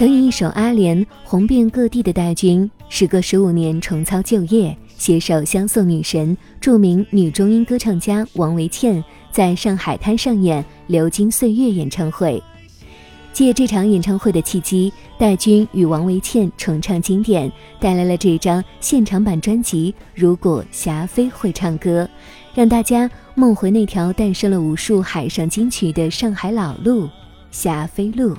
曾以一首《阿莲》红遍各地的戴军，时隔十五年重操旧业，携手相送女神、著名女中音歌唱家王维倩，在上海滩上演《流金岁月》演唱会。借这场演唱会的契机，戴军与王维倩重唱经典，带来了这张现场版专辑《如果霞飞会唱歌》，让大家梦回那条诞生了无数海上金曲的上海老路——霞飞路。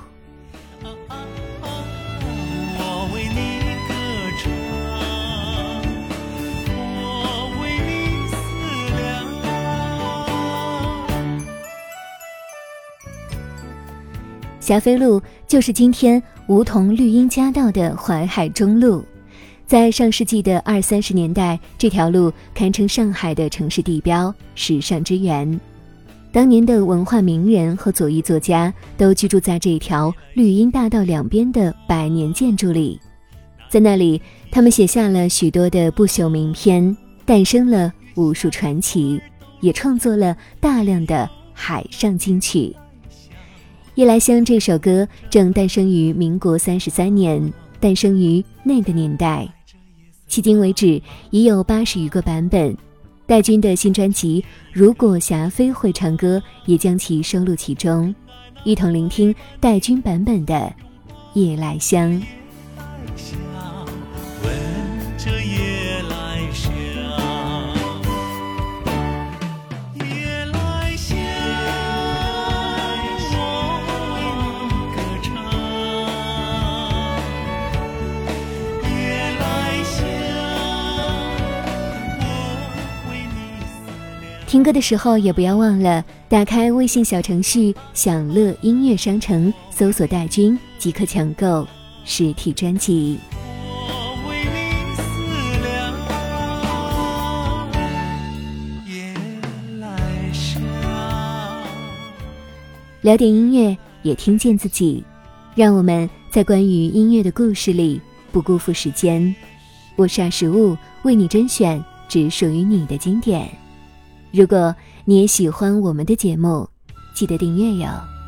霞飞路就是今天梧桐绿荫夹道的淮海中路，在上世纪的二三十年代，这条路堪称上海的城市地标、时尚之源。当年的文化名人和左翼作家都居住在这条绿荫大道两边的百年建筑里，在那里，他们写下了许多的不朽名篇，诞生了无数传奇，也创作了大量的海上金曲。《夜来香》这首歌正诞生于民国三十三年，诞生于那个年代，迄今为止已有八十余个版本。戴军的新专辑《如果霞飞会唱歌》也将其收录其中，一同聆听戴军版本的《夜来香》。听歌的时候也不要忘了打开微信小程序“享乐音乐商城”，搜索戴军即可抢购实体专辑。我为你思量，夜来香。聊点音乐，也听见自己，让我们在关于音乐的故事里不辜负时间。我是二十物，为你甄选只属于你的经典。如果你也喜欢我们的节目，记得订阅哟。